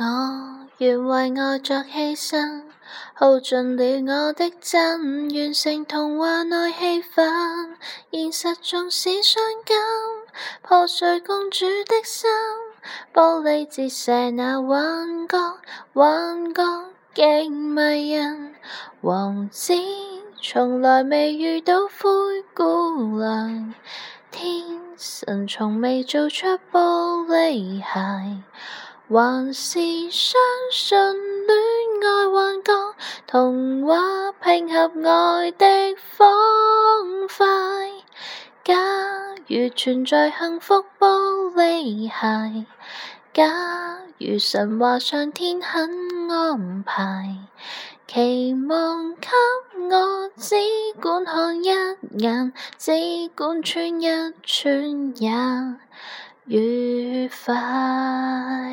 我愿为爱作牺牲，耗尽了我的真，完成童话内戏份。现实纵使伤感，破碎公主的心，玻璃折射那幻觉，幻觉竟迷人。王子从来未遇到灰姑娘，天神从未做出玻璃鞋。还是相信恋爱幻觉，童话拼合爱的方块。假如存在幸福玻璃鞋，假如神话上天肯安排，期望给我只管看一眼，只管穿一穿也愉快。